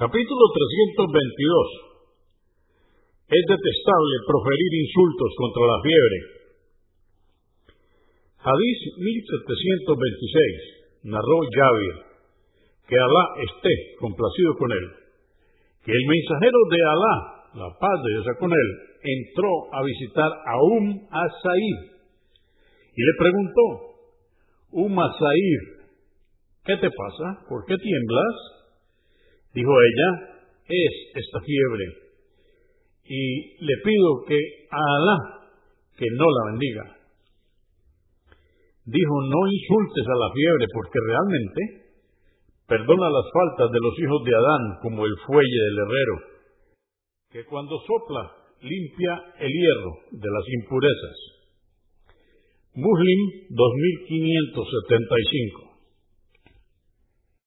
Capítulo 322. Es detestable proferir insultos contra la fiebre. Hadís 1726. Narró Yahweh, que Alá esté complacido con él, que el mensajero de Alá, la paz de Dios con él, entró a visitar a Um Asaid y le preguntó, Um Asaid, ¿qué te pasa? ¿Por qué tiemblas? Dijo ella, es esta fiebre. Y le pido que a Alá que no la bendiga. Dijo, no insultes a la fiebre porque realmente perdona las faltas de los hijos de Adán como el fuelle del herrero, que cuando sopla limpia el hierro de las impurezas. Muslim 2575